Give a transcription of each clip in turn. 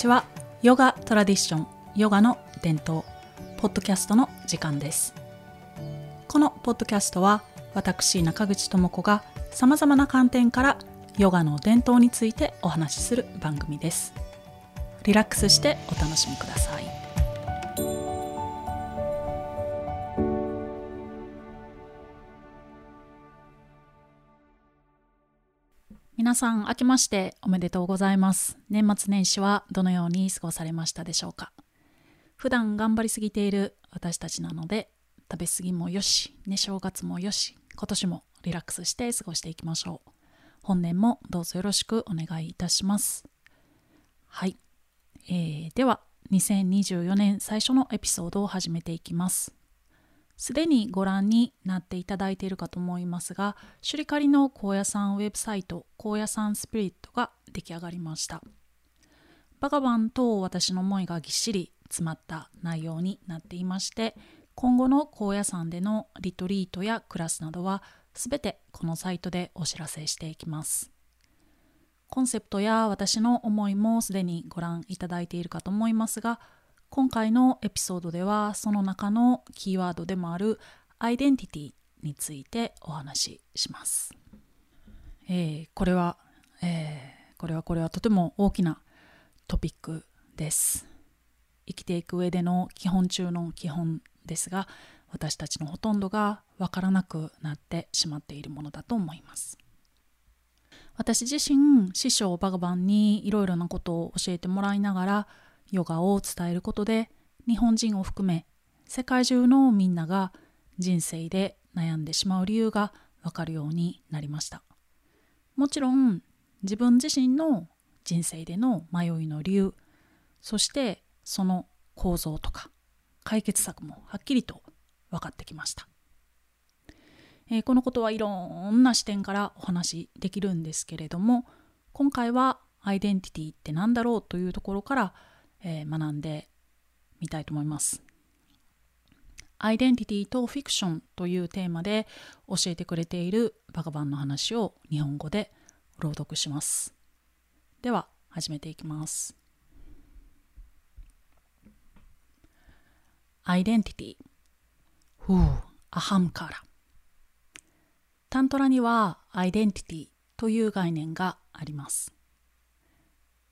ちは。ヨガトラディションヨガの伝統ポッドキャストの時間です。このポッドキャストは私中口智子がさまざまな観点からヨガの伝統についてお話しする番組です。リラックスしてお楽しみください。皆さん明けましておめでとうございます。年末年始はどのように過ごされましたでしょうか？普段頑張りすぎている私たちなので食べ過ぎもよし、ね、正月もよし今年もリラックスして過ごしていきましょう。本年もどうぞよろしくお願いいたします。はい、えー、では2024年最初のエピソードを始めていきます。すでにご覧になっていただいているかと思いますが、シュリカリの高野山ウェブサイト、高野山スピリットが出来上がりました。バガバンと私の思いがぎっしり詰まった内容になっていまして、今後の高野山でのリトリートやクラスなどはすべてこのサイトでお知らせしていきます。コンセプトや私の思いもすでにご覧いただいているかと思いますが、今回のエピソードではその中のキーワードでもあるアイデンティティについてお話しします。えー、これは、えー、これはこれはとても大きなトピックです。生きていく上での基本中の基本ですが私たちのほとんどがわからなくなってしまっているものだと思います。私自身師匠バガバンにいろいろなことを教えてもらいながらヨガを伝えることで日本人を含め世界中のみんなが人生で悩んでしまう理由がわかるようになりました。もちろん自分自身の人生での迷いの理由そしてその構造とか解決策もはっきりと分かってきました、えー、このことはいろんな視点からお話しできるんですけれども今回はアイデンティティって何だろうというところからえー、学んでみたいと思います。アイデンティティとフィクションというテーマで教えてくれているバカバンの話を日本語で朗読します。では始めていきます。アイデンティティ。ふう、アハムカラ。タントラにはアイデンティティという概念があります。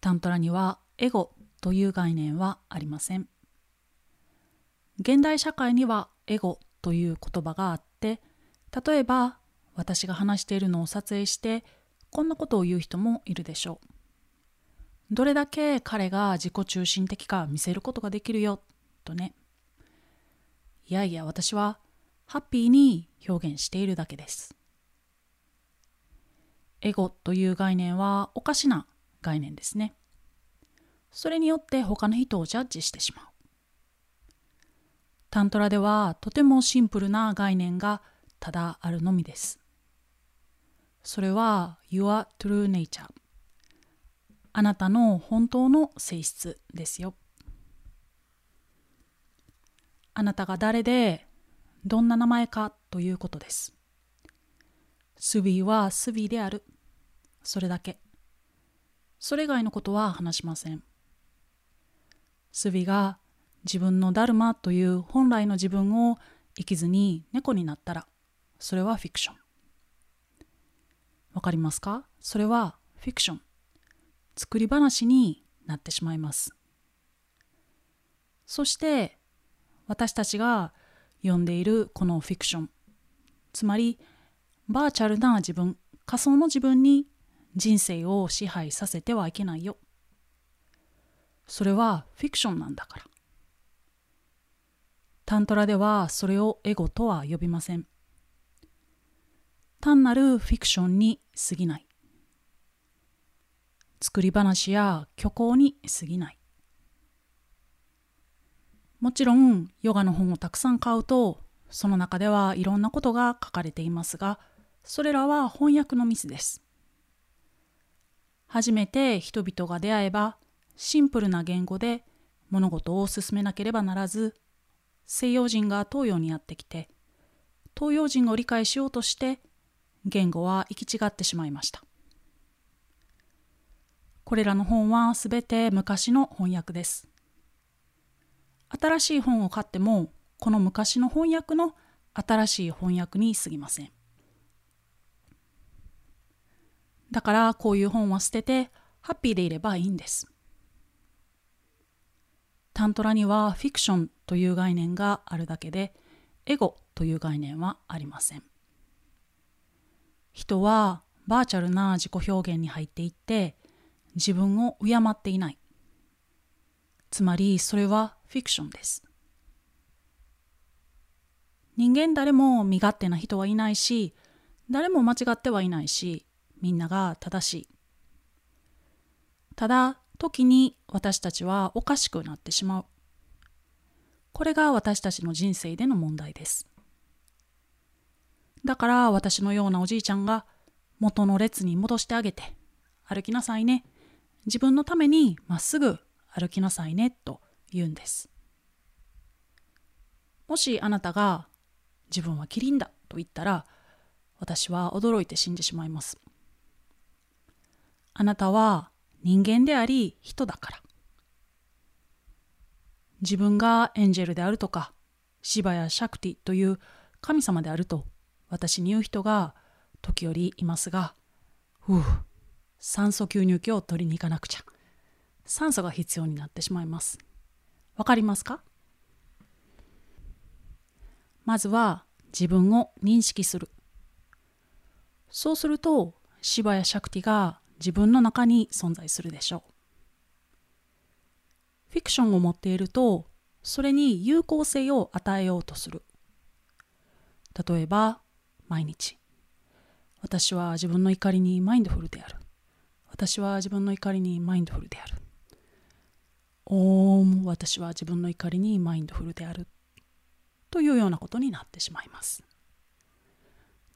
タントラにはエゴという概念はありません。現代社会にはエゴという言葉があって例えば私が話しているのを撮影してこんなことを言う人もいるでしょう。どれだけ彼が自己中心的か見せることができるよとね。いやいや私はハッピーに表現しているだけです。エゴという概念はおかしな概念ですね。それによって他の人をジャッジしてしまう。タントラではとてもシンプルな概念がただあるのみです。それは Your True Nature あなたの本当の性質ですよ。あなたが誰でどんな名前かということです。スビーはスビーである。それだけ。それ以外のことは話しません。スビが自分のダルマという本来の自分を生きずに猫になったらそれはフィクション。わかりますか？それはフィクション。作り話になってしまいます。そして私たちが読んでいるこのフィクションつまりバーチャルな自分仮想の自分に人生を支配させてはいけないよそれはフィクションなんだから。タントラではそれをエゴとは呼びません。単なるフィクションに過ぎない。作り話や虚構に過ぎない。もちろんヨガの本をたくさん買うとその中ではいろんなことが書かれていますがそれらは翻訳のミスです。初めて人々が出会えばシンプルな言語で物事を進めなければならず西洋人が東洋にやってきて東洋人を理解しようとして言語は行き違ってしまいましたこれらの本はすべて昔の翻訳です。新しい本を買っても、この昔の翻訳の新しい翻訳に過ぎません。だからこういう本は捨ててハッピーでいればいいんです。タントラにはフィクションという概念があるだけでエゴという概念はありません。人はバーチャルな自己表現に入っていって自分を敬っていない。つまりそれはフィクションです。人間誰も身勝手な人はいないし誰も間違ってはいないしみんなが正しい。ただ時に私たちはおかしくなってしまう。これが私たちの人生での問題です。だから私のようなおじいちゃんが元の列に戻してあげて歩きなさいね。自分のためにまっすぐ歩きなさいねと言うんです。もしあなたが自分はキリンだと言ったら私は驚いて死んでしまいます。あなたは人間であり人だから。自分がエンジェルであるとか、シバやシャクティという神様であると私に言う人が時折いますが、ふう、酸素吸入器を取りに行かなくちゃ。酸素が必要になってしまいます。わかりますか？まずは自分を認識する。そうすると、シバやシャクティが自分の中に存在するでしょう。フィクションを持っていると、それに有効性を与えようとする。例えば、毎日。私は自分の怒りにマインドフルである。私は自分の怒りにマインドフルである。おーん、私は自分の怒りにマインドフルである。というようなことになってしまいます。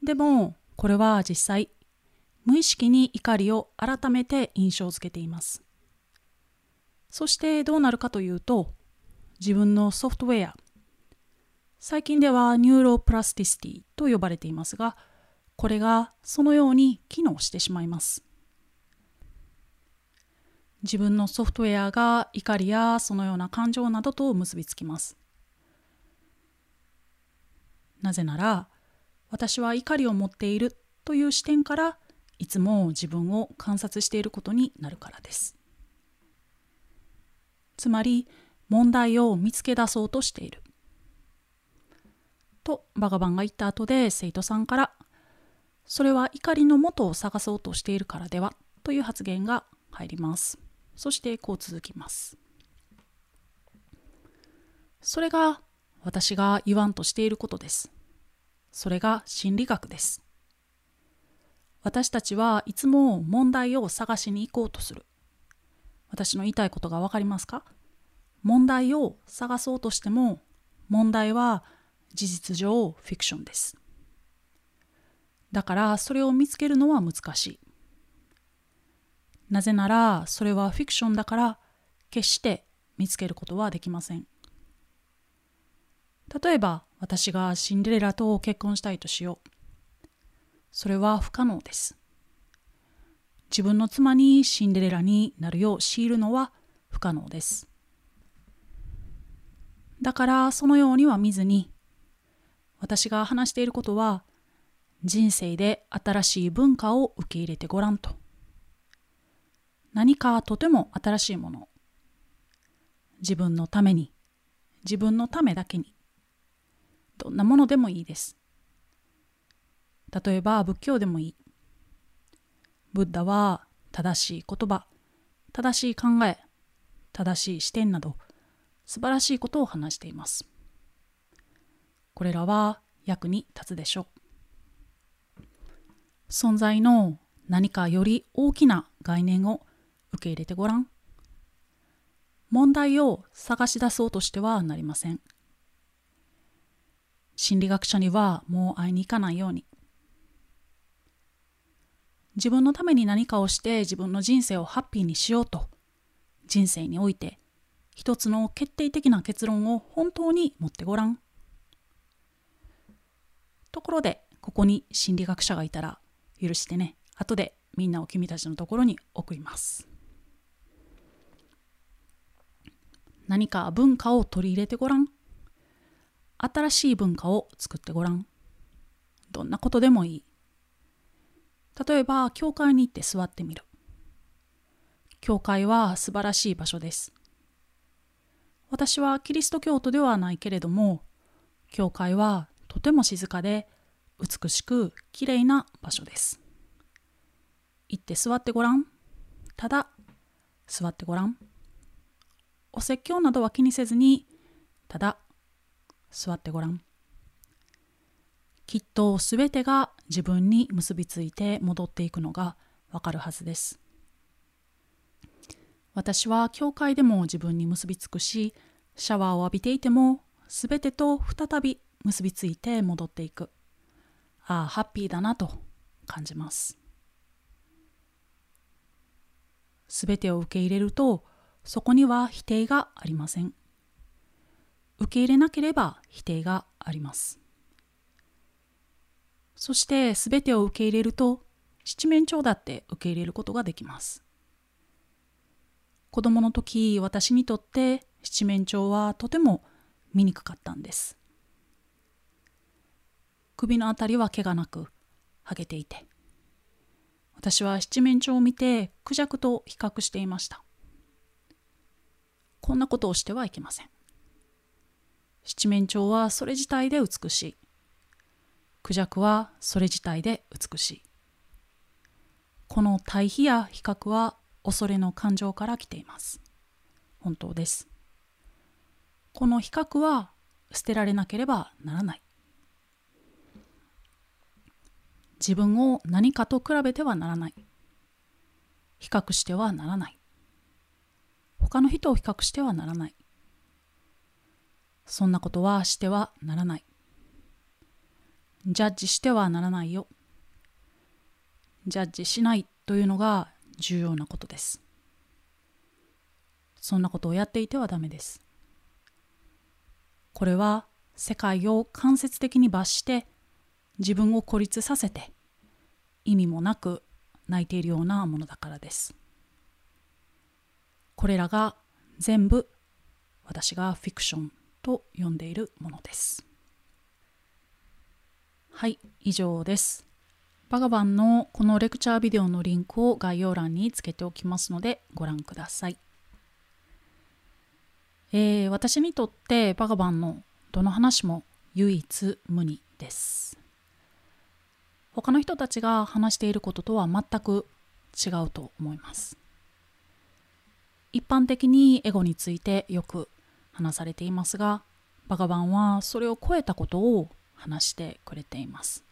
でも、これは実際、無意識に怒りを改めて印象づけています。そしてどうなるかというと、自分のソフトウェア、最近では neuroplasticity と呼ばれていますが、これがそのように機能してしまいます。自分のソフトウェアが怒りやそのような感情などと結びつきます。なぜなら、私は怒りを持っているという視点からいつも自分を観察していることになるからです。つまり問題を見つけ出そうとしている。とバガバンが言った後で生徒さんから「それは怒りの元を探そうとしているからでは」という発言が入ります。そしてこう続きます。それが私が言わんとしていることです。それが心理学です。私たちはいつも問題を探しに行こうとする。私の言いたいことがわかりますか？問題を探そうとしても問題は事実上フィクションです。だからそれを見つけるのは難しい。なぜならそれはフィクションだから決して見つけることはできません。例えば私がシンデレラと結婚したいとしよう。それは不可能です。自分の妻にシンデレラになるよう強いるのは不可能です。だからそのようには見ずに私が話していることは人生で新しい文化を受け入れてごらんと。何かとても新しいもの。自分のために、自分のためだけに。どんなものでもいいです。例えば仏教でもいい。ブッダは正しい言葉、正しい考え、正しい視点など素晴らしいことを話しています。これらは役に立つでしょう。存在の何かより大きな概念を受け入れてごらん。問題を探し出そうとしてはなりません。心理学者にはもう会いに行かないように。自分のために何かをして自分の人生をハッピーにしようと人生において一つの決定的な結論を本当に持ってごらん。ところでここに心理学者がいたら許してね後でみんなを君たちのところに送ります。何か文化を取り入れてごらん。新しい文化を作ってごらん。どんなことでもいい。例えば、教会に行って座ってみる。教会は素晴らしい場所です。私はキリスト教徒ではないけれども、教会はとても静かで美しくきれいな場所です。行って座ってごらん。ただ座ってごらん。お説教などは気にせずに、ただ座ってごらん。きっとすべてが自分に結びついて戻っていくのがわかるはずです。私は教会でも自分に結びつくし、シャワーを浴びていてもすべてと再び結びついて戻っていく。ああ、ハッピーだなと感じます。すべてを受け入れると、そこには否定がありません。受け入れなければ否定があります。そしてすべてを受け入れると七面鳥だって受け入れることができます。子供の時私にとって七面鳥はとても醜かったんです。首のあたりは毛がなく剥げていて私は七面鳥を見てクジャクと比較していました。こんなことをしてはいけません。七面鳥はそれ自体で美しい。クジャクはそれ自体で美しい。この対比や比較は恐れの感情から来ています。本当です。この比較は捨てられなければならない。自分を何かと比べてはならない。比較してはならない。他の人を比較してはならない。そんなことはしてはならない。ジャッジしてはならないよ。ジャッジしないというのが重要なことです。そんなことをやっていてはダメです。これは世界を間接的に罰して自分を孤立させて意味もなく泣いているようなものだからです。これらが全部私がフィクションと呼んでいるものです。はい、以上です。バガバンのこのレクチャービデオのリンクを概要欄につけておきますのでご覧ください。えー、私にとってバガバンのどの話も唯一無二です。他の人たちが話していることとは全く違うと思います。一般的にエゴについてよく話されていますが、バガバンはそれを超えたことを話してくれています。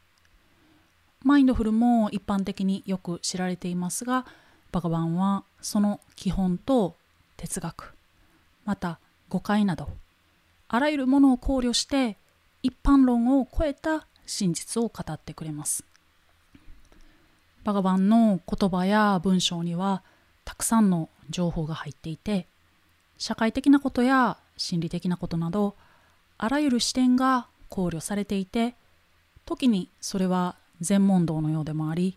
マインドフルも一般的によく知られていますが、バガバンはその基本と哲学、また誤解など、あらゆるものを考慮して一般論を超えた真実を語ってくれます。バガバンの言葉や文章にはたくさんの情報が入っていて社会的なことや心理的なことなどあらゆる視点が考慮されていて時にそれは全問答のようでもあり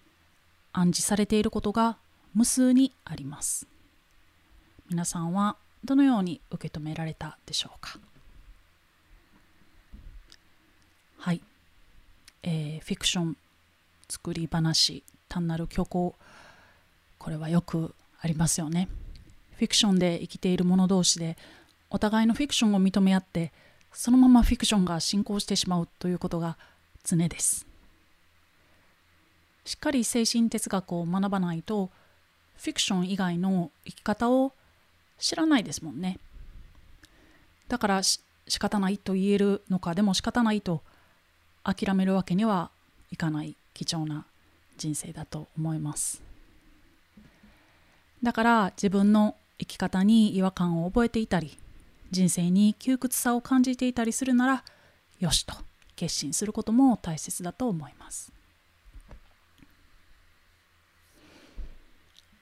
暗示されていることが無数にあります。皆さんはどのように受け止められたでしょうか？はい、えー、フィクション作り話単なる虚構これはよくありますよね。フィクションで生きている者同士でお互いのフィクションを認め合ってそのままフィクションが進行してしまうということが常です。しっかり精神哲学を学ばないとフィクション以外の生き方を知らないですもんね。だから仕方ないと言えるのかでも仕方ないと諦めるわけにはいかない貴重な人生だと思います。だから自分の生き方に違和感を覚えていたり人生に窮屈さを感じていたりするならよしと決心することも大切だと思います。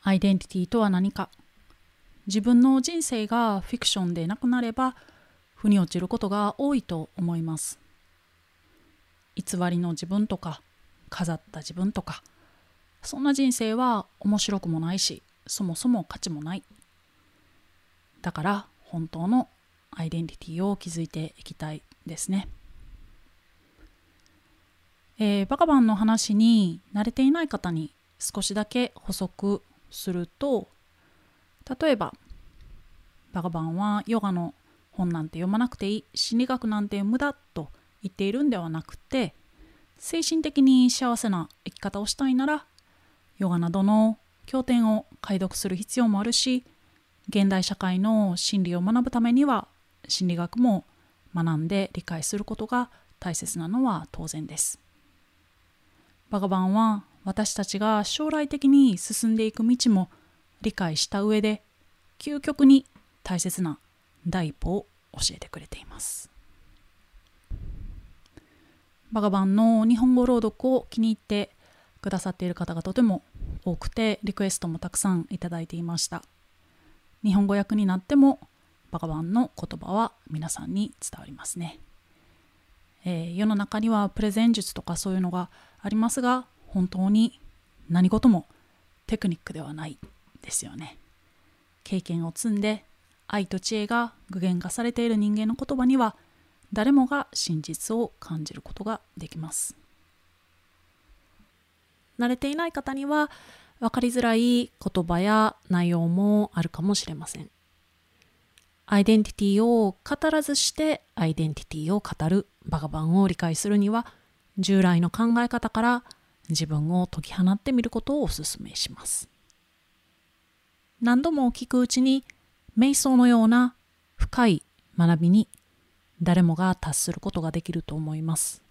アイデンティティとは何か？自分の人生がフィクションでなくなれば腑に落ちることが多いと思います。偽りの自分とか飾った自分とかそんな人生は面白くもないしそもそも価値もない。だから本当のアイデンティティを築いていきたいですね。えー、バカバンの話に慣れていない方に少しだけ補足すると例えばバカバンはヨガの本なんて読まなくていい心理学なんて無駄と言っているんではなくて精神的に幸せな生き方をしたいならヨガなどの経典を解読する必要もあるし現代社会の心理を学ぶためには心理学も学んで理解することが大切なのは当然です。バガバンは私たちが将来的に進んでいく道も理解した上で究極に大切な第一歩を教えてくれています。バガバンの日本語朗読を気に入ってくださっている方がとても多くてリクエストもたくさんいただいていました日本語訳になってもバカバンの言葉は皆さんに伝わりますね、えー、世の中にはプレゼン術とかそういうのがありますが本当に何事もテクニックではないですよね。経験を積んで愛と知恵が具現化されている人間の言葉には誰もが真実を感じることができます。慣れていない方には分かりづらい言葉や内容もあるかもしれません。アイデンティティを語らずしてアイデンティティを語るバカバンを理解するには従来の考え方から自分を解き放ってみることをお勧めします。何度も聞くうちに瞑想のような深い学びに誰もが達することができると思います。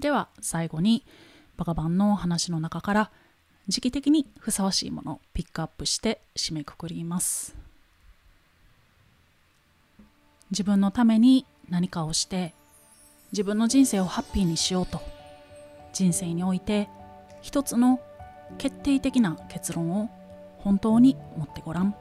では最後にバカバンの話の中から時期的にふさわしいものをピックアップして締めくくります。自分のために何かをして自分の人生をハッピーにしようと人生において一つの決定的な結論を本当に持ってごらん。